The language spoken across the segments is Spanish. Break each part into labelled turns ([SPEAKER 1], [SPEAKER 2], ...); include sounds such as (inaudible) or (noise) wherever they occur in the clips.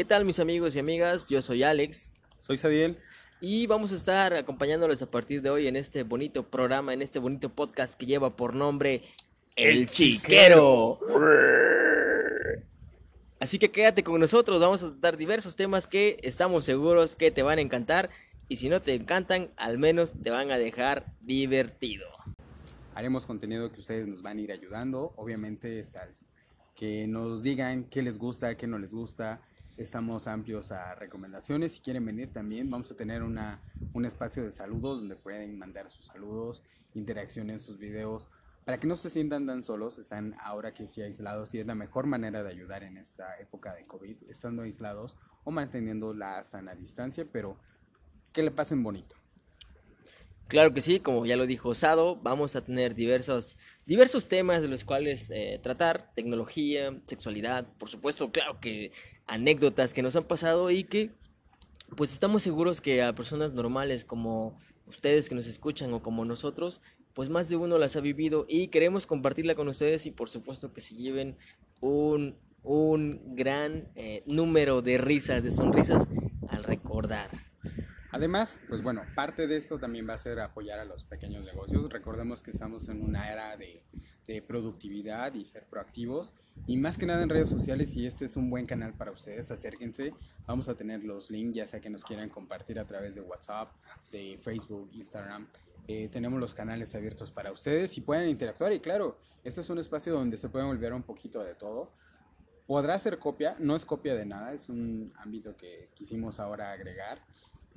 [SPEAKER 1] ¿Qué tal mis amigos y amigas? Yo soy Alex
[SPEAKER 2] Soy Sadiel.
[SPEAKER 1] y vamos a estar acompañándoles a partir de hoy en este bonito programa, en este bonito podcast que lleva por nombre El Chiquero. Así que quédate con nosotros, vamos a tratar diversos temas que estamos seguros que te van a encantar y si no te encantan, al menos te van a dejar divertido.
[SPEAKER 2] Haremos contenido que ustedes nos van a ir ayudando. Obviamente está que nos digan qué les gusta, qué no les gusta. Estamos amplios a recomendaciones. Si quieren venir también, vamos a tener una, un espacio de saludos donde pueden mandar sus saludos, interacción en sus videos. Para que no se sientan tan solos, están ahora que sí aislados y es la mejor manera de ayudar en esta época de COVID, estando aislados o manteniendo la sana distancia, pero que le pasen bonito.
[SPEAKER 1] Claro que sí, como ya lo dijo Sado, vamos a tener diversos, diversos temas de los cuales eh, tratar, tecnología, sexualidad, por supuesto, claro que anécdotas que nos han pasado y que pues estamos seguros que a personas normales como ustedes que nos escuchan o como nosotros, pues más de uno las ha vivido y queremos compartirla con ustedes y por supuesto que se lleven un, un gran eh, número de risas, de sonrisas al recordar.
[SPEAKER 2] Además, pues bueno, parte de esto también va a ser apoyar a los pequeños negocios. Recordemos que estamos en una era de, de productividad y ser proactivos. Y más que nada en redes sociales, y este es un buen canal para ustedes, acérquense. Vamos a tener los links, ya sea que nos quieran compartir a través de WhatsApp, de Facebook, Instagram. Eh, tenemos los canales abiertos para ustedes y pueden interactuar. Y claro, este es un espacio donde se pueden olvidar un poquito de todo. Podrá ser copia, no es copia de nada, es un ámbito que quisimos ahora agregar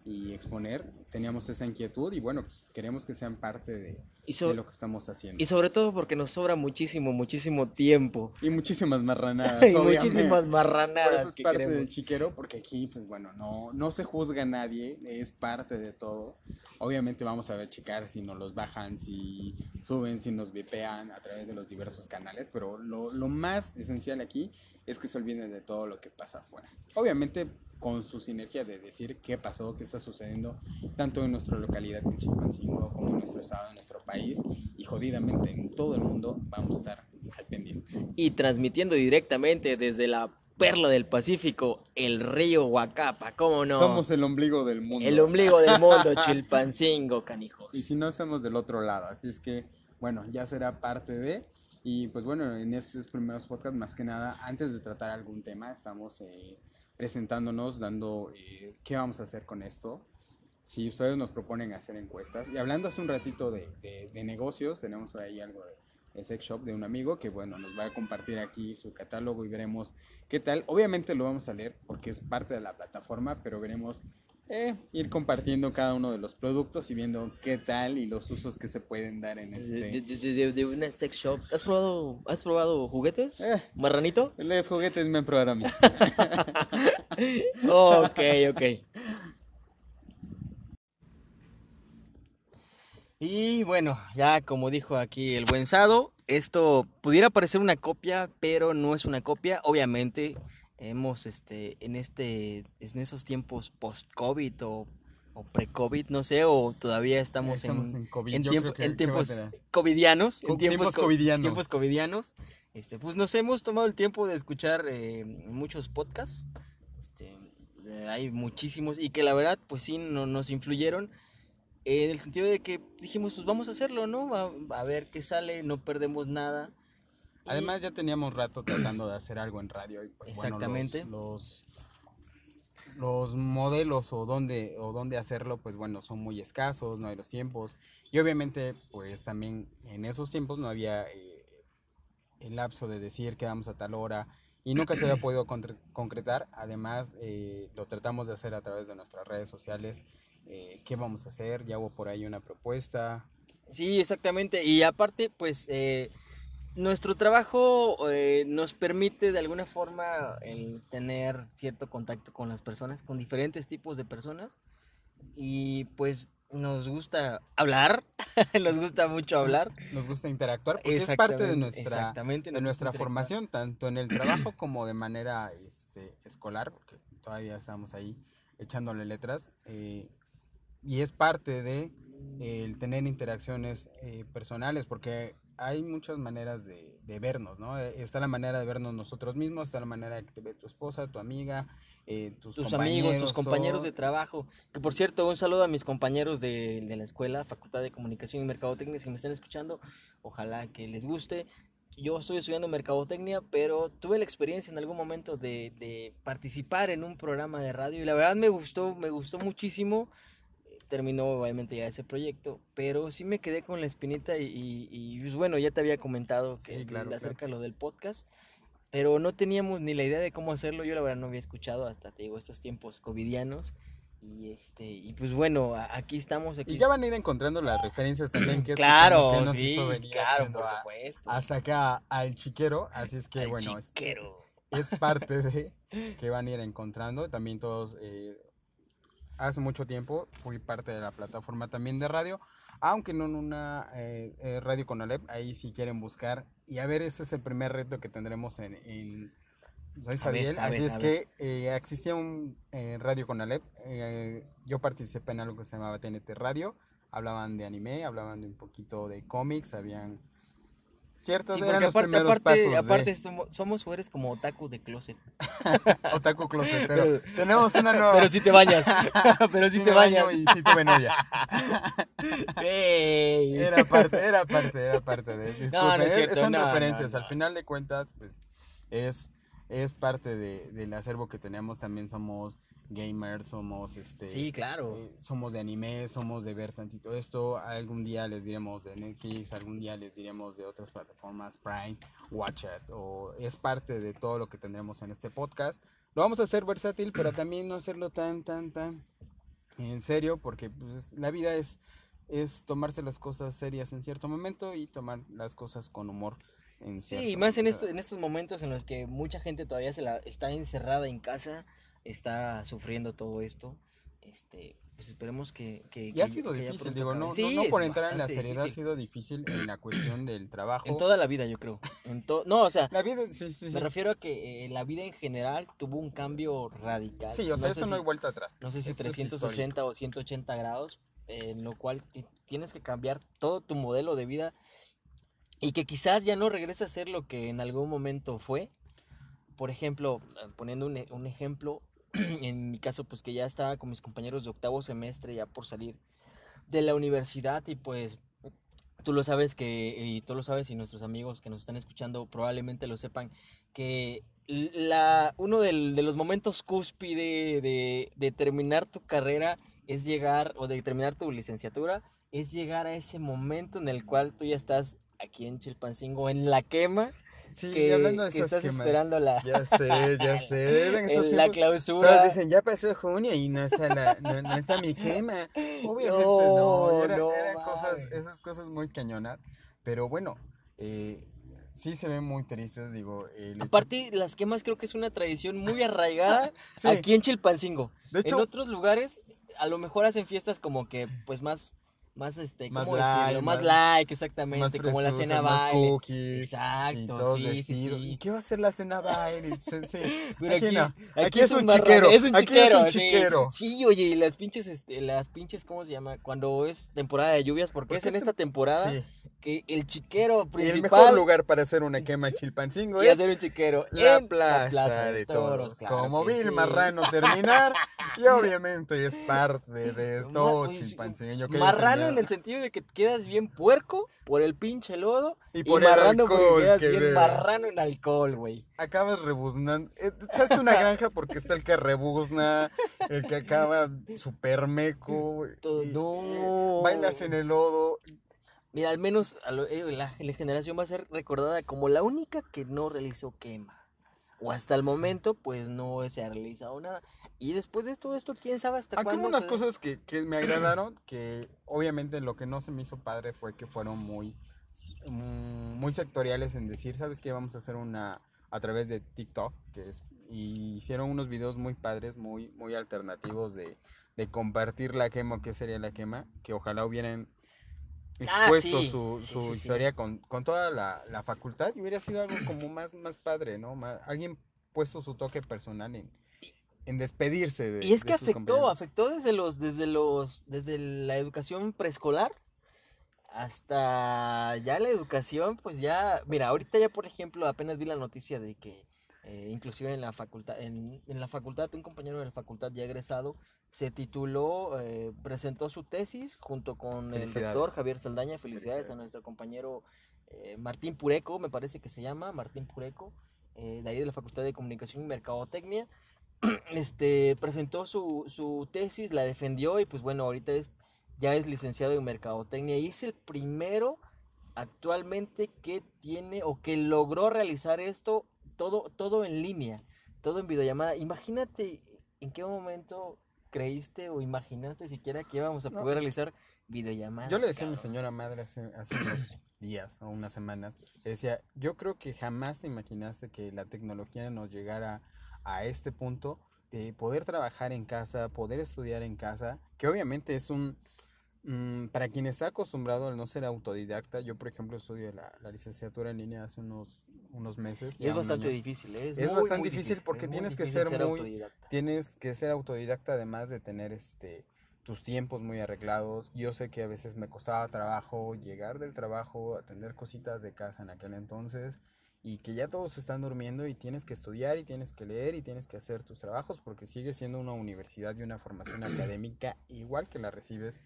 [SPEAKER 2] y exponer. Teníamos esa inquietud y bueno, queremos que sean parte de,
[SPEAKER 1] Y, so-
[SPEAKER 2] de lo que estamos haciendo.
[SPEAKER 1] y sobre todo porque nos sobra muchísimo, muchísimo tiempo.
[SPEAKER 2] Y muchísimas marranadas. (laughs)
[SPEAKER 1] y
[SPEAKER 2] obviamente.
[SPEAKER 1] muchísimas
[SPEAKER 2] Por
[SPEAKER 1] marranadas
[SPEAKER 2] eso es
[SPEAKER 1] que
[SPEAKER 2] parte del
[SPEAKER 1] queremos.
[SPEAKER 2] chiquero, porque aquí, pues bueno, no, no se juzga a nadie, es parte de todo. Obviamente vamos a ver checar si nos los bajan, si suben, si nos vipean a través de los diversos canales, pero lo, lo más esencial aquí es que se olviden de todo lo que pasa afuera. Obviamente con su sinergia de decir qué pasó, qué está sucediendo, tanto en nuestra localidad en Chilpancingo como en nuestro estado, en nuestro país, y jodidamente en todo el mundo vamos a estar al pendiente.
[SPEAKER 1] Y transmitiendo directamente desde la perla del Pacífico, el río Huacapa, ¿cómo no?
[SPEAKER 2] Somos el ombligo del mundo.
[SPEAKER 1] el ombligo del (laughs) mundo, Chilpancingo, canijos.
[SPEAKER 2] Y si no, estamos del otro lado. Así es que, bueno, ya será parte de. Y pues bueno, en estos primeros podcasts, más que nada, antes de tratar algún tema, estamos eh, presentándonos, dando eh, qué vamos a hacer con esto. Si ustedes nos proponen hacer encuestas. Y hablando hace un ratito de, de- de negocios, tenemos por ahí algo de, de sex shop de un amigo que, bueno, nos va a compartir aquí su catálogo y veremos qué tal. Obviamente lo vamos a leer porque es parte de la plataforma, pero veremos eh, ir compartiendo cada uno de los productos y viendo qué tal y los usos que se pueden dar en este.
[SPEAKER 1] de- de- de- de una sex shop. ¿Has probado, has probado juguetes?
[SPEAKER 2] Eh.
[SPEAKER 1] ¿Marranito?
[SPEAKER 2] Los juguetes me han probado a mí. (laughs)
[SPEAKER 1] ok, ok. Y bueno, ya como dijo aquí el buen Sado, esto pudiera parecer una copia, pero no es una copia. Obviamente, hemos este, en este, en esos tiempos post-COVID o, o pre-COVID, no sé, o todavía estamos,
[SPEAKER 2] Estamos
[SPEAKER 1] en,
[SPEAKER 2] en COVID.
[SPEAKER 1] en, tiempo-
[SPEAKER 2] que-
[SPEAKER 1] tiempos covidianos, en tiempos,
[SPEAKER 2] tiempos
[SPEAKER 1] co-
[SPEAKER 2] covidianos.
[SPEAKER 1] tiempos covidianos, este, pues nos hemos tomado el tiempo de escuchar eh, muchos podcasts, este, eh, hay muchísimos y que la verdad, pues sí, no, nos influyeron en el sentido de que dijimos, pues vamos a hacerlo, ¿no? A, a ver qué sale, no perdemos nada.
[SPEAKER 2] Además, ya teníamos rato tratando de hacer algo en radio. Y, pues, bueno,
[SPEAKER 1] Exactamente.
[SPEAKER 2] los, los, los modelos o dónde, o dónde hacerlo, pues bueno, son muy escasos, no hay los tiempos. Y obviamente, pues también en esos tiempos no había eh, el lapso de decir que vamos a tal hora y nunca se había podido concre- concretar. Además, eh, lo tratamos de hacer a través de nuestras redes sociales. eh, ¿Qué vamos a hacer? Ya hubo por ahí una propuesta.
[SPEAKER 1] Sí, exactamente. Y aparte, pues eh, nuestro trabajo eh, nos permite de alguna forma el tener cierto contacto con las personas, con diferentes tipos de personas. Y pues nos gusta hablar, (laughs) nos gusta mucho hablar.
[SPEAKER 2] Nos gusta interactuar porque es parte de nuestra,
[SPEAKER 1] exactamente,
[SPEAKER 2] de
[SPEAKER 1] nos
[SPEAKER 2] nuestra formación, tanto en el trabajo (clears throat) como de manera este, escolar, porque todavía estamos ahí echándole letras. eh, y es parte de eh, el tener interacciones eh, personales, porque hay muchas maneras de, de vernos, ¿no? Eh, Está la manera de vernos nosotros mismos, está la manera que te ve tu esposa, tu amiga, eh, tus,
[SPEAKER 1] tus amigos, tus
[SPEAKER 2] compañeros,
[SPEAKER 1] de trabajo. Que por cierto, un saludo a mis compañeros de, de la escuela, Facultad de Comunicación y Mercadotecnia, si me están escuchando, ojalá que les guste. Yo estoy estudiando Mercadotecnia, pero tuve la experiencia en algún momento de, de participar en un programa de radio y la verdad me gustó, me gustó muchísimo. Terminó obviamente ya ese proyecto, pero sí me quedé con la espinita y, y- y, pues, bueno, ya te había comentado que
[SPEAKER 2] Sí, claro,
[SPEAKER 1] acerca de lo del podcast pero no teníamos ni la idea de cómo hacerlo. Yo la verdad no había escuchado hasta te digo estos tiempos covidianos y este y pues bueno, aquí estamos aquí.
[SPEAKER 2] Y ya van a ir encontrando las referencias también que
[SPEAKER 1] claro,
[SPEAKER 2] que nos
[SPEAKER 1] sí,
[SPEAKER 2] hizo venir
[SPEAKER 1] claro, por
[SPEAKER 2] a-
[SPEAKER 1] supuesto.
[SPEAKER 2] hasta acá al chiquero, así es que
[SPEAKER 1] Al
[SPEAKER 2] bueno, es,
[SPEAKER 1] chiquero.
[SPEAKER 2] es parte de (laughs) que van a ir encontrando. También todos, eh, hace mucho tiempo fui parte de la plataforma también de radio, aunque no en una eh, eh, radio con Alep, ahí si quieren buscar. Y a ver, ese es el primer reto que tendremos en... en- soy Sabiel, así
[SPEAKER 1] ver,
[SPEAKER 2] es que eh, existía un eh, radio con Alep, yo participé en algo que se llamaba TNT Radio, hablaban de anime, hablaban de un poquito de cómics, habían ciertos,
[SPEAKER 1] Sí,
[SPEAKER 2] eran los
[SPEAKER 1] aparte,
[SPEAKER 2] primeros
[SPEAKER 1] aparte,
[SPEAKER 2] pasos de-
[SPEAKER 1] aparte somos, somos o eres como otaku de closet. (laughs)
[SPEAKER 2] Otaku closetero.
[SPEAKER 1] Pero-
[SPEAKER 2] Tenemos una nueva.
[SPEAKER 1] Pero sí te bañas. (laughs) pero Sí te bañas.
[SPEAKER 2] Y sí tuve novia.
[SPEAKER 1] Ey.
[SPEAKER 2] Era parte, era parte, era parte de. Disculpen,
[SPEAKER 1] No, no es cierto,
[SPEAKER 2] son
[SPEAKER 1] no,
[SPEAKER 2] referencias.
[SPEAKER 1] no,
[SPEAKER 2] Al final de cuentas, pues es, es parte de, del acervo que tenemos. También somos gamers, somos este.
[SPEAKER 1] Sí, claro.
[SPEAKER 2] eh, somos de anime, somos de ver tantito esto. Algún día les diremos de Netflix, algún día les diremos de otras plataformas, Prime, Watch It, o es parte de todo lo que tendremos en este podcast. Lo vamos a hacer versátil, pero (clears throat) también no hacerlo tan, tan, tan en serio, porque pues, la vida es, es tomarse las cosas serias en cierto momento y tomar las cosas con humor en cierto
[SPEAKER 1] Sí, y más en, esto, en estos momentos en los que mucha gente todavía se la está encerrada en casa, está sufriendo todo esto. Este, pues esperemos que, que,
[SPEAKER 2] Y ha sido
[SPEAKER 1] que
[SPEAKER 2] difícil, digo, no, no-
[SPEAKER 1] Sí,
[SPEAKER 2] no
[SPEAKER 1] es
[SPEAKER 2] por entrar en la seriedad, ha sido difícil en la cuestión del trabajo.
[SPEAKER 1] En toda la vida, yo creo. En no, o sea,
[SPEAKER 2] La vida, sí, sí, sí.
[SPEAKER 1] me refiero a que eh, la vida en general tuvo un cambio radical.
[SPEAKER 2] Sí, o sea,
[SPEAKER 1] no
[SPEAKER 2] eso no
[SPEAKER 1] si-
[SPEAKER 2] hay vuelta atrás.
[SPEAKER 1] no sé si
[SPEAKER 2] Eso es
[SPEAKER 1] 360 o 180 grados, eh, en lo cual ti- tienes que cambiar todo tu modelo de vida y que quizás ya no regrese a ser lo que en algún momento fue. Por ejemplo, eh, poniendo un, un ejemplo, (clears throat) en mi caso, pues que ya estaba con mis compañeros de octavo semestre, ya por salir de la universidad y pues tú lo sabes que, y tú lo sabes y nuestros amigos que nos están escuchando probablemente lo sepan, que la, uno de los momentos cúspide de, de terminar tu carrera es llegar, o de terminar tu licenciatura, es llegar a ese momento en el cual tú ya estás aquí en Chilpancingo, en la quema,
[SPEAKER 2] Sí,
[SPEAKER 1] que,
[SPEAKER 2] y hablando de
[SPEAKER 1] que estás
[SPEAKER 2] quemas,
[SPEAKER 1] esperando la,
[SPEAKER 2] Ya sé, ya (laughs) sé. Esos
[SPEAKER 1] en la
[SPEAKER 2] tiempos-
[SPEAKER 1] clausura.
[SPEAKER 2] Todos dicen, ya pasó junio y no está, la, no, no está mi quema. (laughs) Obviamente no,
[SPEAKER 1] No,
[SPEAKER 2] era-
[SPEAKER 1] no
[SPEAKER 2] eran cosas, esas cosas muy cañonas. Pero bueno, eh, sí se ven muy tristes, digo.
[SPEAKER 1] Aparte, las quemas creo que es una tradición muy arraigada (laughs)
[SPEAKER 2] Sí.
[SPEAKER 1] aquí en Chilpancingo.
[SPEAKER 2] de hecho,
[SPEAKER 1] en otros lugares, a lo mejor hacen fiestas como que, pues más, más este,
[SPEAKER 2] Más
[SPEAKER 1] ¿cómo
[SPEAKER 2] light,
[SPEAKER 1] decirlo? Más,
[SPEAKER 2] más-
[SPEAKER 1] like,
[SPEAKER 2] más
[SPEAKER 1] exactamente, como la cena
[SPEAKER 2] más
[SPEAKER 1] baile.
[SPEAKER 2] cookies,
[SPEAKER 1] Exacto, sí, sí, sí.
[SPEAKER 2] ¿Y qué va a ser la cena baile? (laughs) Sí.
[SPEAKER 1] Pero
[SPEAKER 2] aquí,
[SPEAKER 1] aquí,
[SPEAKER 2] no. Aquí, es un
[SPEAKER 1] marrano,
[SPEAKER 2] chiquero.
[SPEAKER 1] Es un
[SPEAKER 2] Aquí
[SPEAKER 1] chiquero.
[SPEAKER 2] es un chiquero.
[SPEAKER 1] Sí, oye, y las pinches, este, las pinches, ¿cómo se llama? Cuando es temporada de lluvias, porque
[SPEAKER 2] Porque
[SPEAKER 1] es en
[SPEAKER 2] es
[SPEAKER 1] esta temporada
[SPEAKER 2] Sí.
[SPEAKER 1] que el chiquero
[SPEAKER 2] Y
[SPEAKER 1] principal
[SPEAKER 2] el mejor lugar para hacer una (laughs) quema en Chilpancingo
[SPEAKER 1] y
[SPEAKER 2] es
[SPEAKER 1] hacer un chiquero
[SPEAKER 2] la
[SPEAKER 1] en
[SPEAKER 2] plaza, de toros,
[SPEAKER 1] claro
[SPEAKER 2] como Bill
[SPEAKER 1] sí.
[SPEAKER 2] Marrano terminar y (laughs) obviamente es parte de todo chilpancingueño que haya
[SPEAKER 1] En el sentido de que quedas bien puerco por el pinche lodo
[SPEAKER 2] Y
[SPEAKER 1] y,
[SPEAKER 2] por el
[SPEAKER 1] marrano porque
[SPEAKER 2] alcohol
[SPEAKER 1] quedas
[SPEAKER 2] que
[SPEAKER 1] bien marrano en alcohol, güey.
[SPEAKER 2] acabas rebuznando eh, ¿sabes una (laughs) granja? porque está el que rebuzna el que acaba super meco
[SPEAKER 1] Todo-
[SPEAKER 2] y-
[SPEAKER 1] no.
[SPEAKER 2] bailas en el lodo
[SPEAKER 1] Mira, al menos a lo- eh, la, la generación va a ser recordada como la única que no realizó quema. O hasta el momento, pues no se ha realizado nada. Y después de todo esto, quién sabe hasta
[SPEAKER 2] aunque hubo
[SPEAKER 1] cuándo.
[SPEAKER 2] unas
[SPEAKER 1] se-
[SPEAKER 2] cosas que, que me (clears throat) agradaron que obviamente lo que no se me hizo padre fue que fueron muy mm, muy sectoriales en decir, ¿sabes qué? Vamos a hacer una a través de TikTok, que es, y hicieron unos videos muy padres, muy, muy alternativos de, de compartir la quema, qué sería la quema, que ojalá hubieran
[SPEAKER 1] Ah,
[SPEAKER 2] expuesto
[SPEAKER 1] sí.
[SPEAKER 2] su,
[SPEAKER 1] Sí,
[SPEAKER 2] su
[SPEAKER 1] sí, sí.
[SPEAKER 2] historia Con, con toda la, la facultad y hubiera sido algo como más, más padre, ¿no? Más- alguien puesto su toque personal en, en despedirse de
[SPEAKER 1] Y es que
[SPEAKER 2] sus
[SPEAKER 1] afectó, afectó desde los, desde los, desde la educación preescolar hasta ya la educación, pues ya, mira, ahorita ya por ejemplo apenas vi la noticia de que eh, inclusive en la facultad, en, en, la facultad, un compañero de la facultad ya egresado se tituló, eh, presentó su tesis junto con el rector Javier Saldaña. Felicidades, a nuestro compañero eh, Martín Pureco, me parece que se llama, Martín Pureco, de ahí de la Facultad de Comunicación y Mercadotecnia. (clears throat) Este, presentó su, su tesis, la defendió y pues bueno, ahorita es, ya es licenciado en Mercadotecnia y es el primero actualmente que tiene o que logró realizar esto todo, todo en línea, todo en videollamada. Imagínate en qué momento creíste o imaginaste siquiera que íbamos a poder realizar videollamadas.
[SPEAKER 2] Yo le decía a mi señora madre hace, hace unos (coughs) días o unas semanas, decía, yo creo que jamás te imaginaste que la tecnología nos llegara a este punto de poder trabajar en casa, poder estudiar en casa, que obviamente es un, para quien está acostumbrado al no ser autodidacta, yo por ejemplo estudio la, licenciatura en línea hace unos, unos meses.
[SPEAKER 1] Y es bastante difícil, ¿eh?
[SPEAKER 2] es, bastante difícil, porque tienes que ser, muy, autodidacta. tienes que ser autodidacta además de tener este tus tiempos muy arreglados. Yo sé que a veces me costaba trabajo llegar del trabajo, atender cositas de casa en aquel entonces y que ya todos están durmiendo y tienes que estudiar y tienes que leer y tienes que hacer tus trabajos porque sigue siendo una universidad y una formación académica igual que la recibes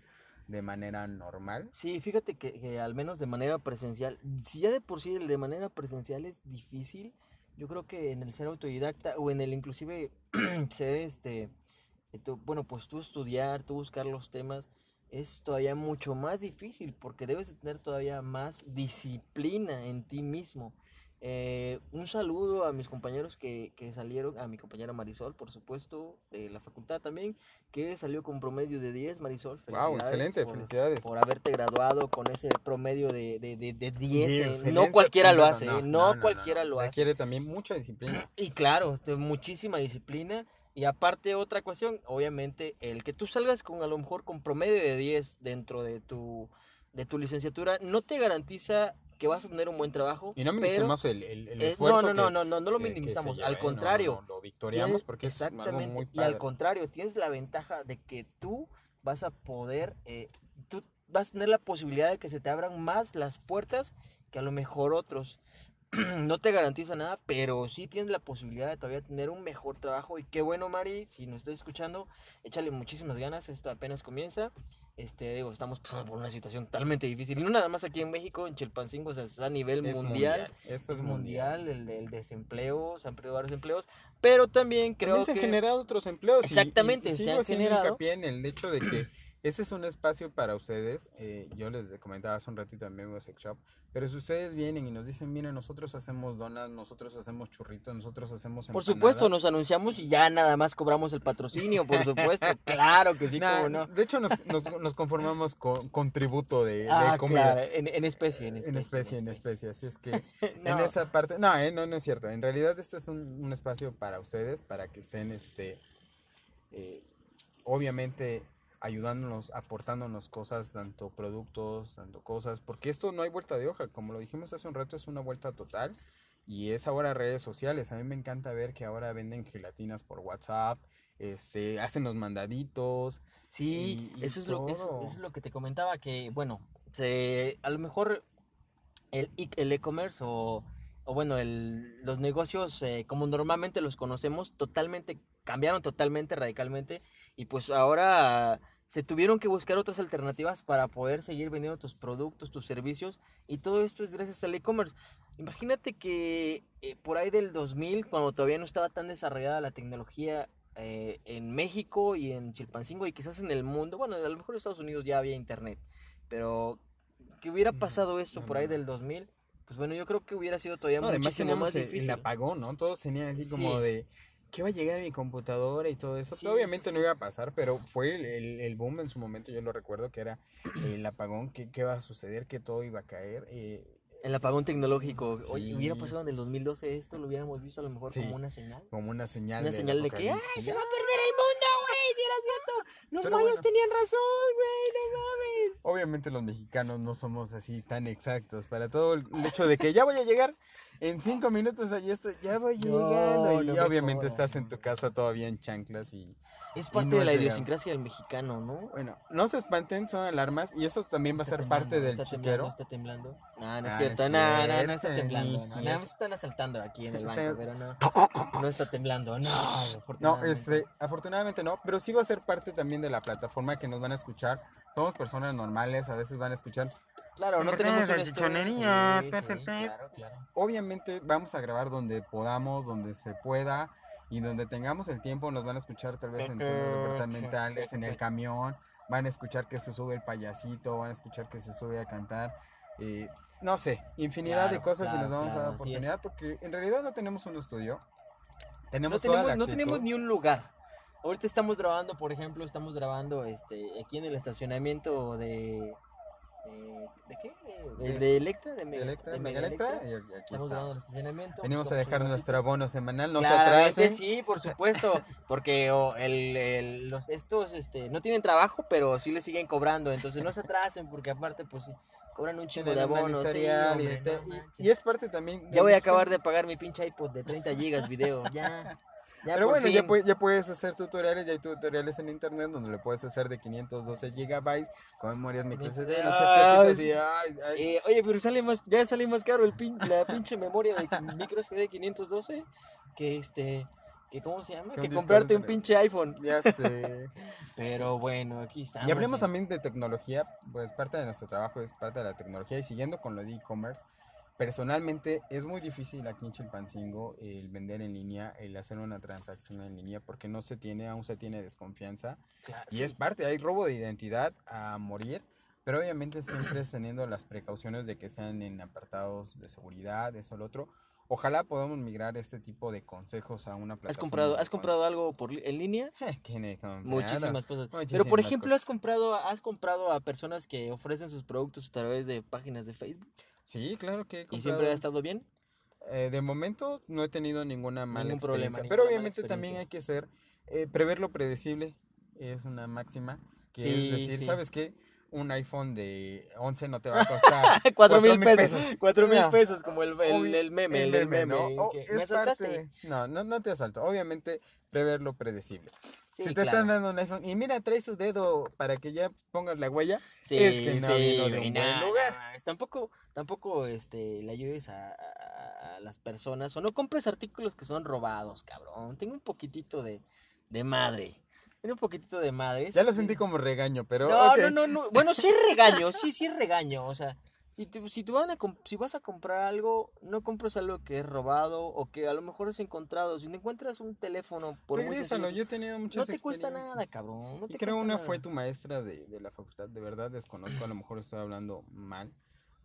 [SPEAKER 2] de manera normal.
[SPEAKER 1] Sí, fíjate que, al menos de manera presencial, si ya de por sí de manera presencial es difícil, yo creo que en el ser autodidacta o en el inclusive (clears throat) ser este, eh, bueno, pues tú estudiar, tú buscar los temas, es todavía mucho más difícil porque debes de tener todavía más disciplina en ti mismo. Eh, un saludo a mis compañeros que, que, salieron, a mi compañera Marisol, por supuesto, de la facultad también, que salió con promedio de 10, Marisol.
[SPEAKER 2] Wow, excelente,
[SPEAKER 1] por,
[SPEAKER 2] felicidades.
[SPEAKER 1] Por haberte graduado con ese promedio de, de, de, 10. Eh, no cualquiera lo hace, no, no, cualquiera lo hace.
[SPEAKER 2] Requiere también mucha disciplina. (clears throat)
[SPEAKER 1] Y claro, este, muchísima disciplina. Y aparte otra cuestión, obviamente, el que tú salgas con a lo mejor con promedio de 10 dentro de tu, de tu licenciatura no te garantiza que vas a tener un buen trabajo.
[SPEAKER 2] Y no minimizamos el, el,
[SPEAKER 1] eh, esfuerzo. No, no, no, no, no, lo minimizamos. al contrario.
[SPEAKER 2] lo victoriamos porque
[SPEAKER 1] exactamente,
[SPEAKER 2] es muy
[SPEAKER 1] Y al contrario, tienes la ventaja de que tú vas a poder, eh, tú vas a tener la posibilidad de que se te abran más las puertas que a lo mejor otros. (clears throat) no te garantiza nada, pero sí tienes la posibilidad de todavía tener un mejor trabajo. Y qué bueno, Mari, si nos estás escuchando, échale muchísimas ganas, esto apenas comienza. Este, digo, estamos pasando por una situación totalmente difícil. No nada más aquí en México, en Chilpancingo, o sea, es a nivel mundial.
[SPEAKER 2] Esto es mundial.
[SPEAKER 1] El, desempleo, se han perdido varios empleos. Pero también creo que.
[SPEAKER 2] se han generado otros empleos.
[SPEAKER 1] Exactamente, se han generado.
[SPEAKER 2] en el hecho de que este es un espacio para ustedes. Eh, yo les comentaba hace un ratito en Memo Sex Shop. Pero si ustedes vienen y nos dicen, miren, nosotros hacemos donas, nosotros hacemos churritos, nosotros hacemos
[SPEAKER 1] Por supuesto, nos anunciamos y ya nada más cobramos el patrocinio, por supuesto. (laughs) claro que sí, no.
[SPEAKER 2] De hecho, nos, nos, conformamos con, tributo de, ah, comida.
[SPEAKER 1] Claro, en, especie, en especie.
[SPEAKER 2] En especie, en especie. Así es que (laughs) en esa parte... No, eh, no, no es cierto. En realidad este es un, un espacio para ustedes, para que estén, este... Eh, obviamente ayudándonos, aportándonos cosas, tanto productos, tanto cosas, porque esto no hay vuelta de hoja, como lo dijimos hace un rato, es una vuelta total y es ahora redes sociales. A mí me encanta ver que ahora venden gelatinas por WhatsApp, este, hacen los mandaditos.
[SPEAKER 1] Sí, eso, es lo, eso, es lo que te comentaba, que bueno, se, a lo mejor el e-commerce o, o, bueno, el, los negocios eh, como normalmente los conocemos, totalmente, cambiaron totalmente, radicalmente y pues ahora se tuvieron que buscar otras alternativas para poder seguir vendiendo tus productos, tus servicios y todo esto es gracias al e-commerce. Imagínate que eh, por ahí del 2000, cuando todavía no estaba tan desarrollada la tecnología eh, en México y en Chilpancingo y quizás en el mundo, bueno, a lo mejor en Estados Unidos ya había internet, pero que hubiera pasado esto por ahí del 2000, pues bueno, yo creo que hubiera sido todavía muchísimo más difícil.
[SPEAKER 2] El apagón, ¿no? Todos tenían así como de que iba a llegar a mi computadora y todo eso. obviamente no iba a pasar, pero fue el, el, boom en su momento, yo lo recuerdo, que era el apagón, que, qué va a suceder, que todo iba a caer. Eh,
[SPEAKER 1] el apagón tecnológico. Oye, hubiera pasado en el 2012 esto, lo hubiéramos visto a lo mejor como una señal.
[SPEAKER 2] Como una señal.
[SPEAKER 1] Una señal de que, ¡ay, se va a perder el mundo, güey! Si era cierto. Los mayas tenían razón, güey, no mames.
[SPEAKER 2] Obviamente los mexicanos no somos así tan exactos. Para todo el hecho de que ya voy a llegar, en cinco minutos allí estoy, ya voy
[SPEAKER 1] No,
[SPEAKER 2] llegando. Y
[SPEAKER 1] no me
[SPEAKER 2] obviamente estás en tu casa todavía en chanclas y...
[SPEAKER 1] Es
[SPEAKER 2] Y
[SPEAKER 1] parte
[SPEAKER 2] no
[SPEAKER 1] de la idiosincrasia del mexicano, ¿no?
[SPEAKER 2] Bueno, no se espanten, son alarmas y eso también va a ser parte del
[SPEAKER 1] está
[SPEAKER 2] chiquero.
[SPEAKER 1] temblando, está temblando. No, no es
[SPEAKER 2] Ah,
[SPEAKER 1] cierto. No, no, no está temblando. No, nada más están asaltando aquí en el banco, pero no. No está temblando. No,
[SPEAKER 2] No, este, afortunadamente no, pero sí va a ser parte también de la plataforma que nos van a escuchar. Somos personas normales, a veces van a escuchar.
[SPEAKER 1] Claro, no tenemos
[SPEAKER 2] ejemplo,
[SPEAKER 1] un
[SPEAKER 2] salchichonería,
[SPEAKER 1] estudio.
[SPEAKER 2] pe,
[SPEAKER 1] Sí,
[SPEAKER 2] pe,
[SPEAKER 1] sí,
[SPEAKER 2] pe.
[SPEAKER 1] claro, claro.
[SPEAKER 2] Obviamente vamos a grabar donde podamos, donde se pueda y donde tengamos el tiempo. Nos van a escuchar tal vez en turnos departamentales, en el camión. Van a escuchar que se sube el payasito, van a escuchar que se sube a cantar. eh, no sé, infinidad de
[SPEAKER 1] Claro,
[SPEAKER 2] cosas y nos vamos a dar oportunidad porque en realidad no tenemos un estudio. Tenemos
[SPEAKER 1] No
[SPEAKER 2] toda
[SPEAKER 1] tenemos,
[SPEAKER 2] la
[SPEAKER 1] no tenemos ni un lugar. Ahorita estamos grabando, por ejemplo, estamos grabando este aquí en el estacionamiento de. ¿De, ¿de qué? De,
[SPEAKER 2] De-
[SPEAKER 1] de Electra, de, Mega-
[SPEAKER 2] Electra,
[SPEAKER 1] de
[SPEAKER 2] Mega
[SPEAKER 1] Mega
[SPEAKER 2] Electra,
[SPEAKER 1] Electra.
[SPEAKER 2] y aquí
[SPEAKER 1] Estamos estacionamiento.
[SPEAKER 2] Venimos a dejar nuestro abono semanal, no se atrasen.
[SPEAKER 1] sí, por supuesto, porque o, el, el- los, estos este, no tienen trabajo, pero sí les siguen cobrando, entonces no se atrasen, porque aparte, pues cobran un chingo de abonos. sí,
[SPEAKER 2] y
[SPEAKER 1] no
[SPEAKER 2] y- es parte también.
[SPEAKER 1] Ya voy a acabar de pagar mi pinche iPod de 30 gigas video, ya. Ya
[SPEAKER 2] Pero bueno, ya, ya puedes hacer tutoriales, ya hay tutoriales en internet donde lo puedes hacer de 512 gigabytes con memorias micro SD, muchas
[SPEAKER 1] Ay,
[SPEAKER 2] cositas y
[SPEAKER 1] sí.
[SPEAKER 2] ay, ay,
[SPEAKER 1] Eh, oye, pero sale más, ya sale más caro el pin, la pinche memoria de micro CD 512 que este, que cómo se llama, Que comprarte un pinche iPhone.
[SPEAKER 2] ya sé. (laughs)
[SPEAKER 1] Pero bueno, aquí estamos.
[SPEAKER 2] y hablemos
[SPEAKER 1] ya.
[SPEAKER 2] también de tecnología, pues parte de nuestro trabajo es parte de la tecnología y siguiendo con lo de e-commerce, personalmente es muy difícil aquí en Chilpancingo el vender en línea, el hacer una transacción en línea porque no se tiene, aún se tiene desconfianza.
[SPEAKER 1] Claro,
[SPEAKER 2] Y
[SPEAKER 1] sí.
[SPEAKER 2] es parte, hay robo de identidad a morir, pero obviamente siempre es teniendo las precauciones de que sean en apartados de seguridad, eso, lo otro. Ojalá podamos migrar este tipo de consejos a una plataforma.
[SPEAKER 1] ¿Has comprado, has comprado algo por, en línea? (laughs)
[SPEAKER 2] comprado
[SPEAKER 1] Muchísimas cosas. Pero
[SPEAKER 2] muchísimas
[SPEAKER 1] por ejemplo, has comprado, has comprado a personas que ofrecen sus productos a través de páginas de Facebook
[SPEAKER 2] Sí, claro que he
[SPEAKER 1] y siempre ha estado bien.
[SPEAKER 2] Eh, de momento no he tenido ninguna mala
[SPEAKER 1] Ningún problema,
[SPEAKER 2] experiencia, pero obviamente también hay que ser, eh, prever lo predecible, es una máxima, que
[SPEAKER 1] Sí,
[SPEAKER 2] es decir,
[SPEAKER 1] sí.
[SPEAKER 2] ¿sabes qué? Un iPhone de 11 no te va a costar (laughs)
[SPEAKER 1] Cuatro mil
[SPEAKER 2] mil
[SPEAKER 1] pesos. Cuatro mil
[SPEAKER 2] Mira,
[SPEAKER 1] pesos, como el, el, meme, el,
[SPEAKER 2] meme,
[SPEAKER 1] meme.
[SPEAKER 2] ¿no? O
[SPEAKER 1] que
[SPEAKER 2] es
[SPEAKER 1] me asaltaste.
[SPEAKER 2] No, no, no te asalto. Obviamente, prever lo predecible.
[SPEAKER 1] Sí,
[SPEAKER 2] si te
[SPEAKER 1] claro.
[SPEAKER 2] están dando un iPhone y mira, trae su dedo para que ya pongas la huella,
[SPEAKER 1] Sí,
[SPEAKER 2] es que no
[SPEAKER 1] sí,
[SPEAKER 2] vino de
[SPEAKER 1] güey,
[SPEAKER 2] un buen lugar.
[SPEAKER 1] tampoco, tampoco este, le ayudes a, a- a las personas o no compres artículos que son robados, cabrón. Tengo un poquitito de, de madre. Tengo un poquitito de madre.
[SPEAKER 2] Ya lo sentí como regaño, pero.
[SPEAKER 1] No, no, no, no. Bueno, sí regaño, sí, sí regaño. O sea, si, tú- si, tú van a si vas a comprar algo, no compres algo que es robado o que a lo mejor es encontrado. Si no encuentras un teléfono, por
[SPEAKER 2] Regrésalo, yo he tenido muchas
[SPEAKER 1] no te cuesta nada, cabrón. No
[SPEAKER 2] Y
[SPEAKER 1] te
[SPEAKER 2] creo
[SPEAKER 1] cuesta
[SPEAKER 2] una
[SPEAKER 1] nada.
[SPEAKER 2] fue tu maestra de, de la facultad, de verdad desconozco, a lo mejor estoy hablando mal,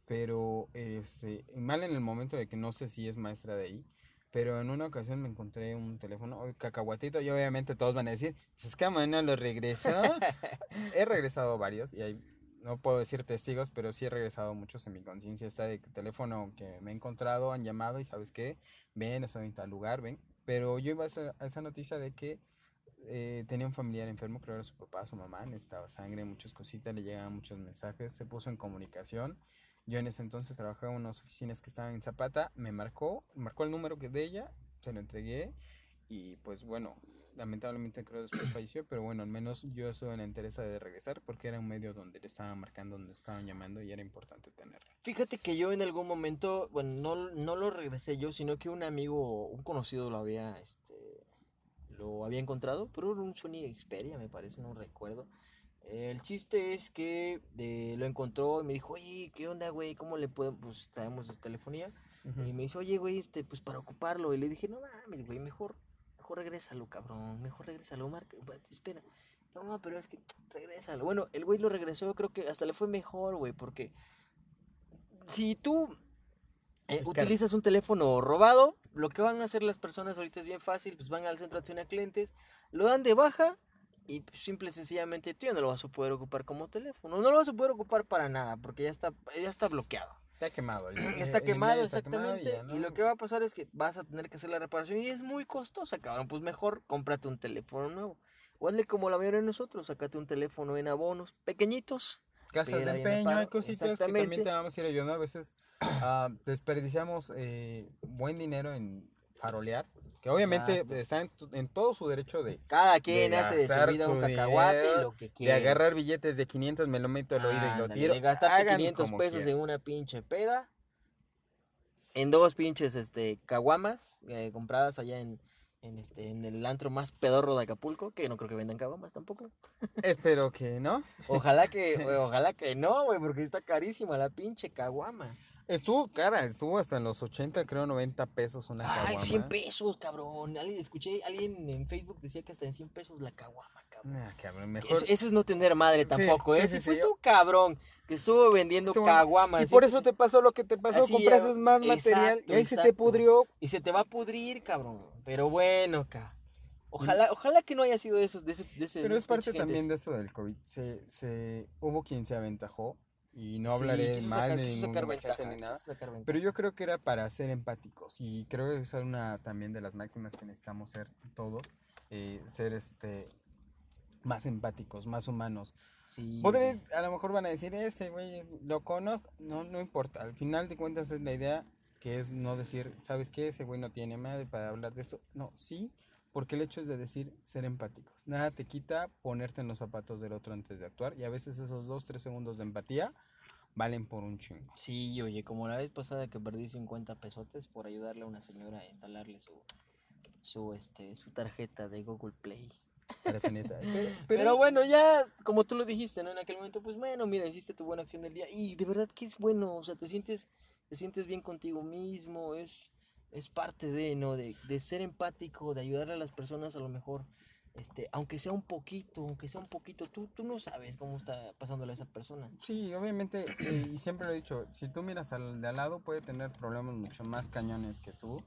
[SPEAKER 2] pero este, mal en el momento de que no sé si es maestra de ahí, pero en una ocasión me encontré un teléfono, oh, cacahuatito, y obviamente todos van a decir, es que no lo regresó. (laughs) He regresado varios, y hay, no puedo decir testigos, pero sí he regresado muchos en mi conciencia, está de que teléfono que me he encontrado, han llamado y sabes qué, ven, estoy en tal lugar, ven, pero yo iba a esa, a esa noticia de que eh, tenía un familiar enfermo, creo era su papá, su mamá, necesitaba sangre, muchas cositas, le llegaban muchos mensajes, se puso en comunicación. Yo en ese entonces trabajaba en unas oficinas que estaban en Zapata, me marcó, marcó el número que de ella, se lo entregué y pues bueno, lamentablemente creo después falleció, pero bueno, al menos yo estuve en la interesa de regresar porque era un medio donde le estaban marcando, donde estaban llamando y era importante tenerlo.
[SPEAKER 1] Fíjate que yo en algún momento, bueno, no, no lo regresé yo, sino que un amigo, un conocido lo había, este, lo había encontrado, pero era un Sony Xperia, me parece, no recuerdo. El chiste es que eh, lo encontró y me dijo, oye, ¿qué onda, güey? ¿Cómo le puedo? Pues sabemos de telefonía. Y me dice, oye, güey, este, pues para ocuparlo. Y le dije, no mames, güey, mejor, mejor regrésalo, cabrón. Mejor regrésalo, marca. Espera. No, pero es que regrésalo. Bueno, el güey lo regresó, creo que hasta le fue mejor, güey, porque si tú eh, utilizas un teléfono robado, lo que van a hacer las personas ahorita es bien fácil, pues van al centro de atención a clientes, lo dan de baja y pues, simple y sencillamente tú ya no lo vas a poder ocupar como teléfono. No lo vas a poder ocupar para nada porque ya está, ya está bloqueado.
[SPEAKER 2] Está quemado. el- (clears throat)
[SPEAKER 1] Está
[SPEAKER 2] el
[SPEAKER 1] quemado, exactamente. Y lo que va a pasar es que vas a tener que hacer la reparación y es muy costosa, cabrón. Pues mejor cómprate un teléfono nuevo. O hazle como la mayoría de nosotros, sacate un teléfono en abonos pequeñitos,
[SPEAKER 2] casas de empeño, hay cositas que también te vamos a ir ayudando. A veces ah, desperdiciamos eh, buen dinero en farolear, que obviamente
[SPEAKER 1] Exacto.
[SPEAKER 2] está en, en todo su derecho de,
[SPEAKER 1] Cada quien
[SPEAKER 2] de
[SPEAKER 1] hace de su
[SPEAKER 2] gastar
[SPEAKER 1] vida un cacahuate
[SPEAKER 2] dinero,
[SPEAKER 1] lo que
[SPEAKER 2] de
[SPEAKER 1] quiera.
[SPEAKER 2] agarrar billetes de 500, me lo meto al oído y lo tiro.
[SPEAKER 1] De
[SPEAKER 2] Hagan
[SPEAKER 1] 500
[SPEAKER 2] como
[SPEAKER 1] pesos
[SPEAKER 2] quieran.
[SPEAKER 1] en una pinche peda. En dos pinches este, caguamas eh, compradas allá en, en, este, en el antro más pedorro de Acapulco, que no creo que vendan caguamas tampoco.
[SPEAKER 2] Espero que no.
[SPEAKER 1] Ojalá que, (laughs) ojalá que no, güey, porque está carísima la pinche caguama.
[SPEAKER 2] Estuvo cara, estuvo hasta en los 80, creo 90 pesos una
[SPEAKER 1] Ay,
[SPEAKER 2] caguama.
[SPEAKER 1] 100 pesos, cabrón. Alguien, escuché, alguien en Facebook decía que hasta en 100 pesos la caguama, cabrón.
[SPEAKER 2] Nah, cabrón, mejor.
[SPEAKER 1] Eso, eso es no tener madre
[SPEAKER 2] Sí,
[SPEAKER 1] tampoco, ¿eh?
[SPEAKER 2] sí,
[SPEAKER 1] si
[SPEAKER 2] sí,
[SPEAKER 1] fuiste
[SPEAKER 2] sí.
[SPEAKER 1] un cabrón que estuvo vendiendo caguamas.
[SPEAKER 2] Y por
[SPEAKER 1] ¿sí?
[SPEAKER 2] eso te pasó lo que te pasó,
[SPEAKER 1] Así,
[SPEAKER 2] compraste más material
[SPEAKER 1] exacto,
[SPEAKER 2] y ahí se te
[SPEAKER 1] exacto.
[SPEAKER 2] pudrió.
[SPEAKER 1] Y se te va a pudrir, cabrón. Pero bueno, ca. Ojalá, ojalá que no haya sido eso, de ese, de ese-
[SPEAKER 2] Pero
[SPEAKER 1] de
[SPEAKER 2] es parte también de eso del COVID. Se, se, hubo quien se aventajó y no
[SPEAKER 1] Sí,
[SPEAKER 2] hablaré
[SPEAKER 1] quiso
[SPEAKER 2] mal
[SPEAKER 1] sacar-
[SPEAKER 2] de ningún
[SPEAKER 1] ventaja,
[SPEAKER 2] ni nada. Pero yo creo que era para ser empáticos y creo que esa es una también de las máximas que necesitamos ser todos, eh, ser este más empáticos, más humanos.
[SPEAKER 1] Sí.
[SPEAKER 2] Podré, a lo mejor van a decir, este güey lo conozco, no, no importa, al final de cuentas es la idea que es no decir, ¿sabes qué? Ese güey no tiene madre para hablar de esto. No, sí, porque el hecho es de decir ser empáticos. Nada te quita ponerte en los zapatos del otro antes de actuar y a veces esos dos, tres segundos de empatía valen por un chingo.
[SPEAKER 1] Sí, oye, como la vez pasada que perdí 50 pesotes por ayudarle a una señora a instalarle su, su, este, su tarjeta de Google Play.
[SPEAKER 2] Neta. (laughs) Pero,
[SPEAKER 1] Pero, bueno, ya, como tú lo dijiste, ¿no? En aquel momento, pues bueno, mira, hiciste tu buena acción del día. Y de verdad que es bueno, o sea, te sientes, te sientes bien contigo mismo, es, es parte de, ¿no? De, de ser empático, de ayudarle a las personas a lo mejor, este, aunque sea un poquito, aunque sea un poquito, tú, tú no sabes cómo está pasándole a esa persona.
[SPEAKER 2] Sí, obviamente, eh, y siempre lo he dicho, si tú miras al de al lado puede tener problemas mucho más cañones que tú.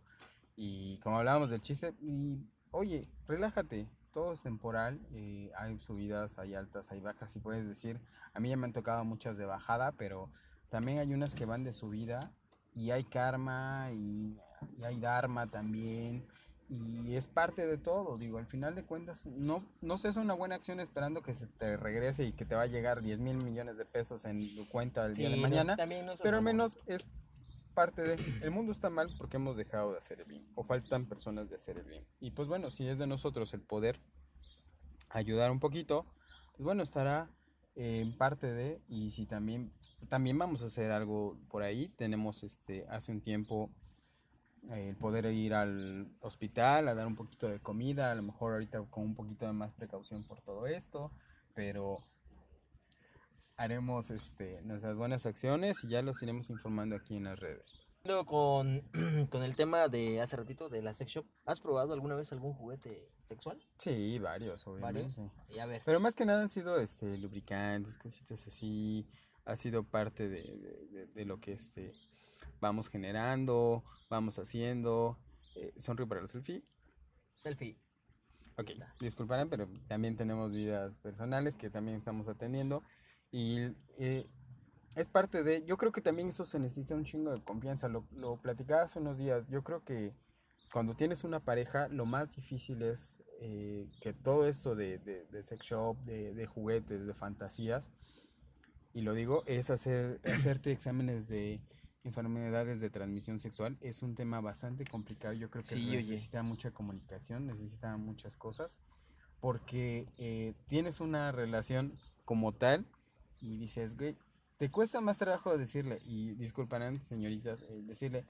[SPEAKER 2] Y como hablábamos del chiste, y oye, relájate, todo es temporal, eh, hay subidas, hay altas, hay bajas, y puedes decir, a mí ya me han tocado muchas de bajada, pero también hay unas que van de subida, y hay karma, y, y hay dharma también, y es parte de todo, digo, al final de cuentas, no, no se hace una buena acción esperando que se te regrese y que te va a llegar 10 mil millones de pesos en tu cuenta el día de mañana,
[SPEAKER 1] nos-
[SPEAKER 2] pero al menos es parte de... El mundo está mal porque hemos dejado de hacer el bien, o faltan personas de hacer el bien. Y pues bueno, si es de nosotros el poder ayudar un poquito, pues bueno, estará eh, en parte de, y si también, también vamos a hacer algo por ahí, tenemos este, hace un tiempo el poder ir al hospital a dar un poquito de comida, a lo mejor ahorita con un poquito de más precaución por todo esto, pero haremos este, nuestras buenas acciones y ya los iremos informando aquí en las redes.
[SPEAKER 1] Con, (clears throat) con el tema de hace ratito de la sex shop, ¿has probado alguna vez algún juguete sexual?
[SPEAKER 2] Sí, varios, obviamente.
[SPEAKER 1] ¿Varios? Y a ver.
[SPEAKER 2] Pero más que nada han sido este, lubricantes, cositas así. Ha sido parte de, de- de- de lo que este, vamos generando, vamos haciendo. Eh, sonríe para el selfie.
[SPEAKER 1] Selfie.
[SPEAKER 2] Ok, disculparán, pero también tenemos vidas personales que también estamos atendiendo. Y eh, es parte de. Yo creo que también eso se necesita un chingo de confianza. Lo, lo platicaba hace unos días. Yo creo que cuando tienes una pareja, lo más difícil es eh, que todo esto de, de- de sex shop, de, de juguetes, de fantasías, y lo digo, es hacer, hacerte exámenes de enfermedades de transmisión sexual. Es un tema bastante complicado. Yo creo que
[SPEAKER 1] Sí, oye.
[SPEAKER 2] necesita mucha comunicación, necesita muchas cosas, porque eh, tienes una relación como tal y dices, güey, te cuesta más trabajo decirle, y disculparán, señoritas, eh, decirle,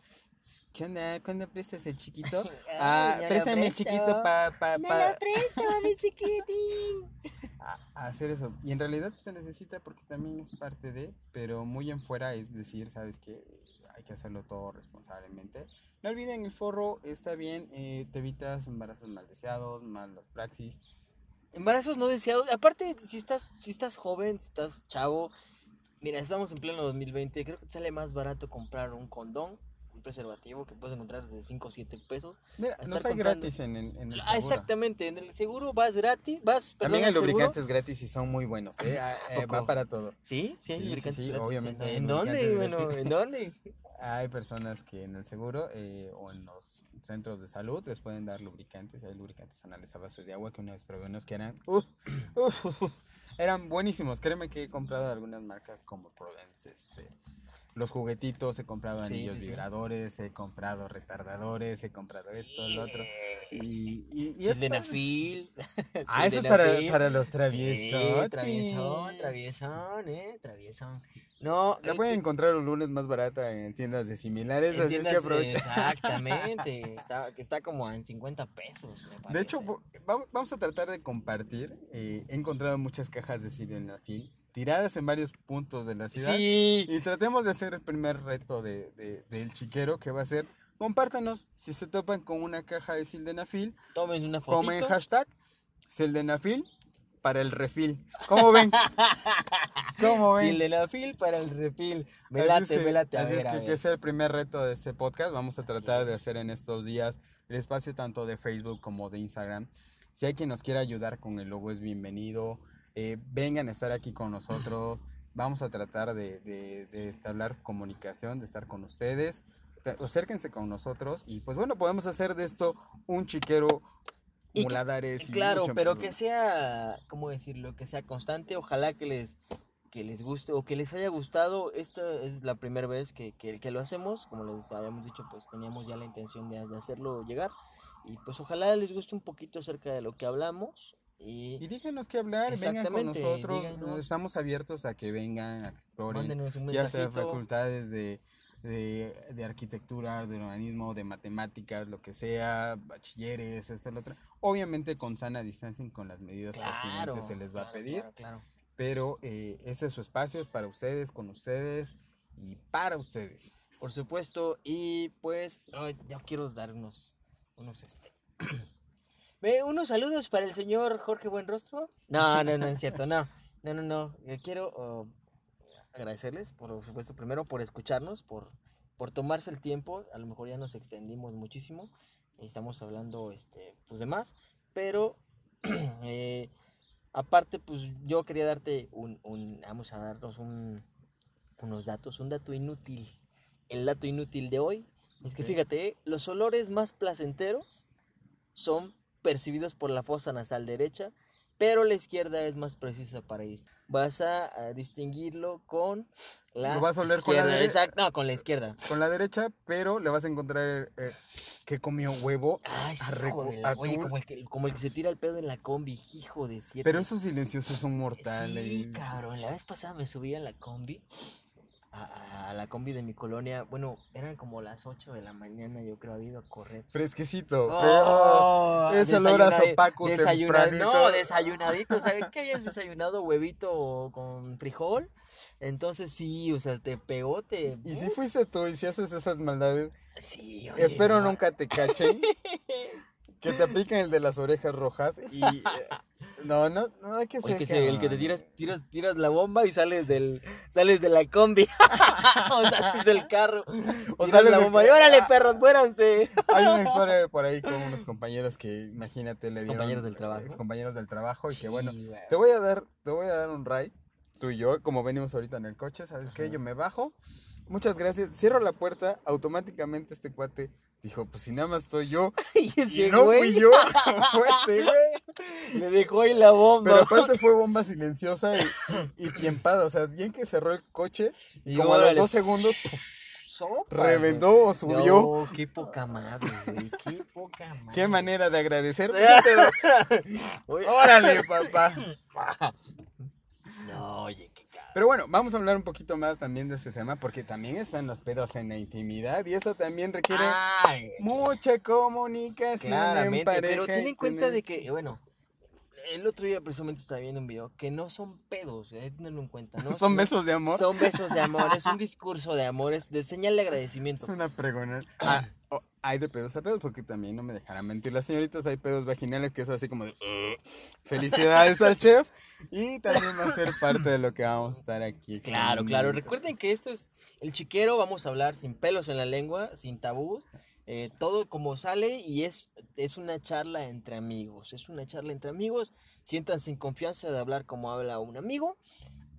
[SPEAKER 2] ¿qué onda? ¿Cuándo prestas el chiquito? (laughs) Ah,
[SPEAKER 1] no lo
[SPEAKER 2] préstame el chiquito para pa,
[SPEAKER 1] ¡Me
[SPEAKER 2] pa-
[SPEAKER 1] lo presto, mi chiquitín! (laughs)
[SPEAKER 2] a- a hacer eso. Y en realidad se necesita porque también es parte de, pero muy en fuera es decir, ¿sabes qué? Hay que hacerlo todo responsablemente. No olviden, el forro está bien, eh, te evitas embarazos mal deseados, malas praxis.
[SPEAKER 1] Embarazos no deseados. Aparte, si estás, si estás joven, si estás chavo, mira, estamos en pleno 2020, creo que sale más barato comprar un condón, un preservativo que puedes encontrar desde 5 o 7 pesos.
[SPEAKER 2] Mira,
[SPEAKER 1] estar
[SPEAKER 2] hay
[SPEAKER 1] comprando-
[SPEAKER 2] gratis en, en, en el
[SPEAKER 1] Ah,
[SPEAKER 2] seguro.
[SPEAKER 1] exactamente, en el seguro vas gratis, vas, perdón,
[SPEAKER 2] También hay
[SPEAKER 1] seguro.
[SPEAKER 2] lubricantes gratis y son muy buenos, ¿eh? (laughs) Ah, eh, va para todos.
[SPEAKER 1] Sí, sí hay
[SPEAKER 2] Sí, sí,
[SPEAKER 1] lubricantes
[SPEAKER 2] sí,
[SPEAKER 1] gratis.
[SPEAKER 2] obviamente
[SPEAKER 1] ¿En, dónde? Bueno. ¿en dónde? (laughs)
[SPEAKER 2] Hay personas que en el seguro eh, o en los centros de salud les pueden dar lubricantes. Hay lubricantes anales a base de agua que una vez probé unos que eran. (laughs) ¡Uf! ¡Uf! Eran buenísimos. Créeme que he comprado algunas marcas como Prudence, este, los juguetitos, he comprado anillos
[SPEAKER 1] sí, sí.
[SPEAKER 2] vibradores, he comprado retardadores, he comprado esto, lo otro. Y, y, y
[SPEAKER 1] Sildenafil. (laughs)
[SPEAKER 2] Ah, eso es para, para los traviesos.
[SPEAKER 1] traviesón, traviesón, eh, traviesón. No,
[SPEAKER 2] La
[SPEAKER 1] eh,
[SPEAKER 2] pueden
[SPEAKER 1] que-
[SPEAKER 2] encontrar los lunes más barata en tiendas de similares, así es que aprovechen.
[SPEAKER 1] Exactamente. (laughs) Está, que está como en 50 pesos, me
[SPEAKER 2] De hecho, vamos a tratar de compartir. eh, he encontrado muchas cajas de sildenafil tiradas en varios puntos de la ciudad.
[SPEAKER 1] Sí.
[SPEAKER 2] Y tratemos de hacer el primer reto de, de- del chiquero, que va a ser, compártanos si se topan con una caja de sildenafil,
[SPEAKER 1] Tomen una fotito.
[SPEAKER 2] hashtag sildenafil para el refil. ¿Cómo ven? (laughs) ¿Cómo ven?
[SPEAKER 1] Sildenafil para el refil. Me
[SPEAKER 2] Así
[SPEAKER 1] late,
[SPEAKER 2] es que,
[SPEAKER 1] me late. A
[SPEAKER 2] así es
[SPEAKER 1] a
[SPEAKER 2] que,
[SPEAKER 1] ver.
[SPEAKER 2] que sea el primer reto de este podcast. Vamos a
[SPEAKER 1] Así
[SPEAKER 2] tratar de
[SPEAKER 1] es.
[SPEAKER 2] hacer en estos días el espacio tanto de Facebook como de Instagram. Si hay quien nos quiera ayudar con el logo, es bienvenido. Eh, vengan a estar aquí con nosotros. Vamos a tratar de, de, de establecer comunicación, de estar con ustedes. Acérquense con nosotros y pues bueno, podemos hacer de esto un chiquero
[SPEAKER 1] Y que- Claro, pero que sea, ¿cómo decirlo? Que sea constante. Ojalá que les, que les guste o que les haya gustado. Esta es la primera vez que, que, que lo hacemos. Como les habíamos dicho, pues teníamos ya la intención de, de hacerlo llegar. Y pues ojalá les guste un poquito acerca de lo que hablamos. Y,
[SPEAKER 2] Y díganos qué hablar, vengan con nosotros.
[SPEAKER 1] díganos.
[SPEAKER 2] Estamos abiertos a que vengan, a que exploren.
[SPEAKER 1] mándenos un
[SPEAKER 2] ya sea facultades de, de, de arquitectura, de urbanismo, de matemáticas, lo que sea, bachilleres, esto, lo otro. Obviamente con sana distancia y con las medidas
[SPEAKER 1] Claro,
[SPEAKER 2] pertinentes se les va a pedir,
[SPEAKER 1] claro,
[SPEAKER 2] pero eh, ese es su espacio, es para ustedes, con ustedes y para ustedes.
[SPEAKER 1] Por supuesto, y pues ay, yo quiero dar unos, unos este, (clears throat) Ve, unos saludos para el señor Jorge Buenrostro. No, no, no es cierto, no, no, no, no. Yo quiero oh, agradecerles, por supuesto, primero por escucharnos, por, por tomarse el tiempo. A lo mejor ya nos extendimos muchísimo y estamos hablando, este, pues de más, pero (clears throat) eh, aparte, pues yo quería darte un, un vamos a darnos un, unos datos, un dato inútil. El dato inútil de hoy es que fíjate, ¿eh? los olores más placenteros son percibidos por la fosa nasal derecha, pero la izquierda es más precisa para esto. Vas a, a distinguirlo con la
[SPEAKER 2] ¿Lo vas a oler con la
[SPEAKER 1] izquierda. Exacto, no, con la izquierda.
[SPEAKER 2] Con la derecha, pero le vas a encontrar eh, que comió huevo,
[SPEAKER 1] Ay, hijo de la- Oye, como el, que, como el que se tira el pedo en la combi, hijo de siete.
[SPEAKER 2] pero esos silenciosos son mortales.
[SPEAKER 1] Sí, cabrón. La vez pasada me subí a la combi. A, la combi de mi colonia. Bueno, eran como las 8 de la mañana, yo creo, había ido a correr.
[SPEAKER 2] Fresquecito.
[SPEAKER 1] Oh,
[SPEAKER 2] ese olor a sopaco
[SPEAKER 1] desayuna-
[SPEAKER 2] tempranito.
[SPEAKER 1] No, desayunadito. ¿Sabes qué habías desayunado? Huevito con frijol. Entonces sí, o sea, te pegó, te...
[SPEAKER 2] Y si fuiste tú y si haces esas maldades,
[SPEAKER 1] Sí, oye,
[SPEAKER 2] espero
[SPEAKER 1] no.
[SPEAKER 2] nunca te cachen. (laughs) que te apliquen el de las orejas rojas y... eh, no, no, no hay que ser...
[SPEAKER 1] el que, se- el que te tiras, tiras, tiras la bomba y sales del, sales de la combi. (laughs) o sales del carro.
[SPEAKER 2] O sales
[SPEAKER 1] sales la
[SPEAKER 2] de-
[SPEAKER 1] bomba y órale, perros, muéranse.
[SPEAKER 2] Hay una historia por ahí con unos compañeros que, imagínate, le dieron...
[SPEAKER 1] Compañeros del trabajo.
[SPEAKER 2] ex compañeros del trabajo y que, bueno, te voy a dar, te voy a dar un ride, tú y yo, como venimos ahorita en el coche, ¿sabes qué? Yo me bajo, muchas gracias, cierro la puerta, automáticamente este cuate dijo, pues si nada más estoy yo, (laughs)
[SPEAKER 1] Y
[SPEAKER 2] no
[SPEAKER 1] güey
[SPEAKER 2] fui yo, (laughs) fue ese güey.
[SPEAKER 1] le dejó ahí la bomba.
[SPEAKER 2] Pero aparte fue bomba silenciosa y, y tiempada, o sea, bien que cerró el coche y como a los dos segundos
[SPEAKER 1] Sopa,
[SPEAKER 2] reventó o subió.
[SPEAKER 1] No, qué poca madre, güey. Qué poca (laughs) madre.
[SPEAKER 2] Qué manera de agradecer.
[SPEAKER 1] Oye,
[SPEAKER 2] Órale, papá.
[SPEAKER 1] No, oye.
[SPEAKER 2] Pero bueno, vamos a hablar un poquito más también de este tema porque también están los pedos en la intimidad y eso también requiere
[SPEAKER 1] Ay,
[SPEAKER 2] mucha comunicación en
[SPEAKER 1] claramente,
[SPEAKER 2] pareja.
[SPEAKER 1] pero ten en cuenta
[SPEAKER 2] tener-
[SPEAKER 1] de que, bueno, el otro día precisamente estaba viendo un video que no son pedos, eh, tenlo en cuenta, ¿no? (laughs)
[SPEAKER 2] son besos de amor.
[SPEAKER 1] Son besos de amor, es un (laughs) discurso de amor, es de señal de
[SPEAKER 2] Es
[SPEAKER 1] agradecimiento.
[SPEAKER 2] una pregona. Ah, oh, hay de pedos a pedos porque también no me dejarán mentir las señoritas, hay pedos vaginales que es así como de felicidades al chef y también va a ser parte de lo que vamos a estar aquí. (laughs)
[SPEAKER 1] Claro, claro. Recuerden que esto es el chiquero, vamos a hablar sin pelos en la lengua, sin tabús, eh, todo como sale y es, es una charla entre amigos, es una charla entre amigos, siéntanse en confianza de hablar como habla un amigo.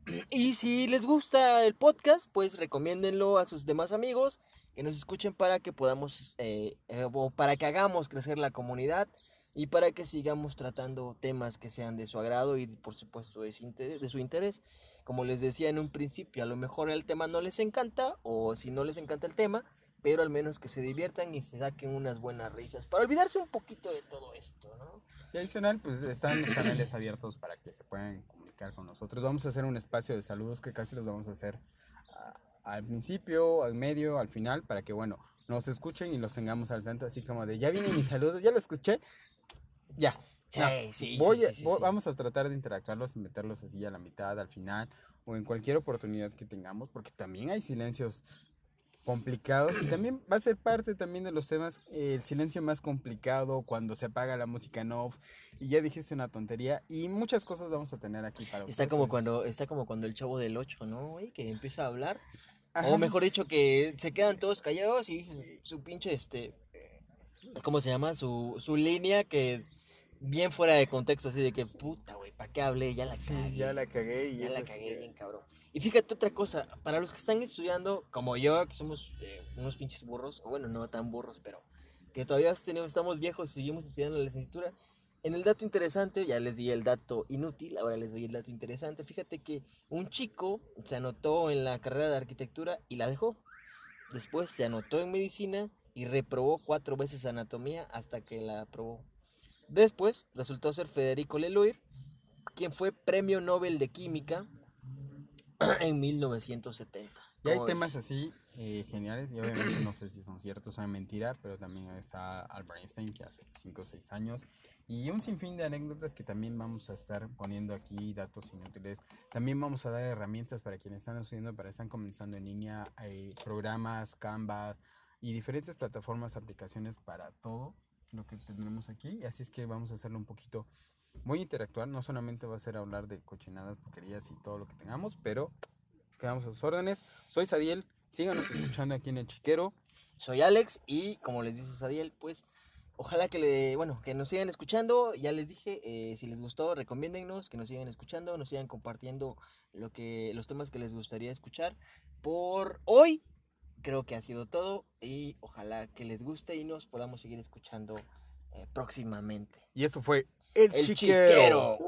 [SPEAKER 1] (clears throat) Y si les gusta el podcast, pues recomiéndenlo a sus demás amigos que nos escuchen para que podamos, eh, eh, o para que hagamos crecer la comunidad. Y para que sigamos tratando temas que sean de su agrado y por supuesto de su interés, de su interés. Como les decía en un principio, a lo mejor el tema no les encanta o si no les encanta el tema, pero al menos que se diviertan y se saquen unas buenas risas para olvidarse un poquito de todo esto, ¿no?
[SPEAKER 2] Y adicional, pues están los canales abiertos para que se puedan comunicar con nosotros. Vamos a hacer un espacio de saludos que casi los vamos a hacer al principio, al medio, al final, para que, bueno, nos escuchen y los tengamos al tanto, así como de, ya vienen mis saludos, ya lo escuché, ya.
[SPEAKER 1] Sí, sí,
[SPEAKER 2] voy
[SPEAKER 1] sí, sí, sí.
[SPEAKER 2] Vamos a tratar de interactuarlos y meterlos así a la mitad, al final, o en cualquier oportunidad que tengamos, porque también hay silencios complicados y también va a ser parte también de los temas, eh, el silencio más complicado cuando se apaga la música en off y ya dijiste una tontería y muchas cosas vamos a tener aquí para
[SPEAKER 1] Está
[SPEAKER 2] ustedes.
[SPEAKER 1] como cuando está como cuando el chavo del 8, ¿no, güey? Que empieza a hablar
[SPEAKER 2] Ajá.
[SPEAKER 1] o mejor dicho que se quedan todos callados y dice su pinche este ¿cómo se llama? Su su línea que bien fuera de contexto así de que puta, güey, ¿para qué hablé? Ya la
[SPEAKER 2] Sí,
[SPEAKER 1] cagué.
[SPEAKER 2] ya la cagué y
[SPEAKER 1] Ya la cagué
[SPEAKER 2] que-
[SPEAKER 1] bien, cabrón. Y fíjate otra cosa, para los que están estudiando, como yo, que somos eh, unos pinches burros, o bueno, no tan burros, pero que todavía tenemos, estamos viejos y seguimos estudiando la licenciatura, en el dato interesante, ya les di el dato inútil, ahora les doy el dato interesante. Fíjate que un chico se anotó en la carrera de arquitectura y la dejó. Después se anotó en medicina y reprobó cuatro veces anatomía hasta que la aprobó. Después resultó ser Federico Leloir, quien fue premio Nobel de Química (clears throat) en 1970.
[SPEAKER 2] Y hay
[SPEAKER 1] ¿Cómo
[SPEAKER 2] temas
[SPEAKER 1] ves?
[SPEAKER 2] así eh, geniales y obviamente no sé si son ciertos o son mentira, pero también está Albert Einstein que hace 5 o 6 años y un sinfín de anécdotas que también vamos a estar poniendo aquí, datos inútiles. También vamos a dar herramientas para quienes están estudiando, para están comenzando en línea, eh, programas, Canva y diferentes plataformas, aplicaciones para todo lo que tendremos aquí. Así es que vamos a hacerlo un poquito muy interactual, no solamente va a ser hablar de cochinadas, porquerías y todo lo que tengamos, pero quedamos a sus órdenes. Soy Sadiel, síganos escuchando aquí en el Chiquero.
[SPEAKER 1] Soy Alex y como les dice Sadiel, pues ojalá que le, bueno, que nos sigan escuchando. Ya les dije, eh, si les gustó, recomiéndennos, que nos sigan escuchando, nos sigan compartiendo lo que, los temas que les gustaría escuchar. Por hoy creo que ha sido todo y ojalá que les guste y nos podamos seguir escuchando eh, próximamente.
[SPEAKER 2] Y esto fue El,
[SPEAKER 1] El
[SPEAKER 2] Chiquero.
[SPEAKER 1] Chiquero.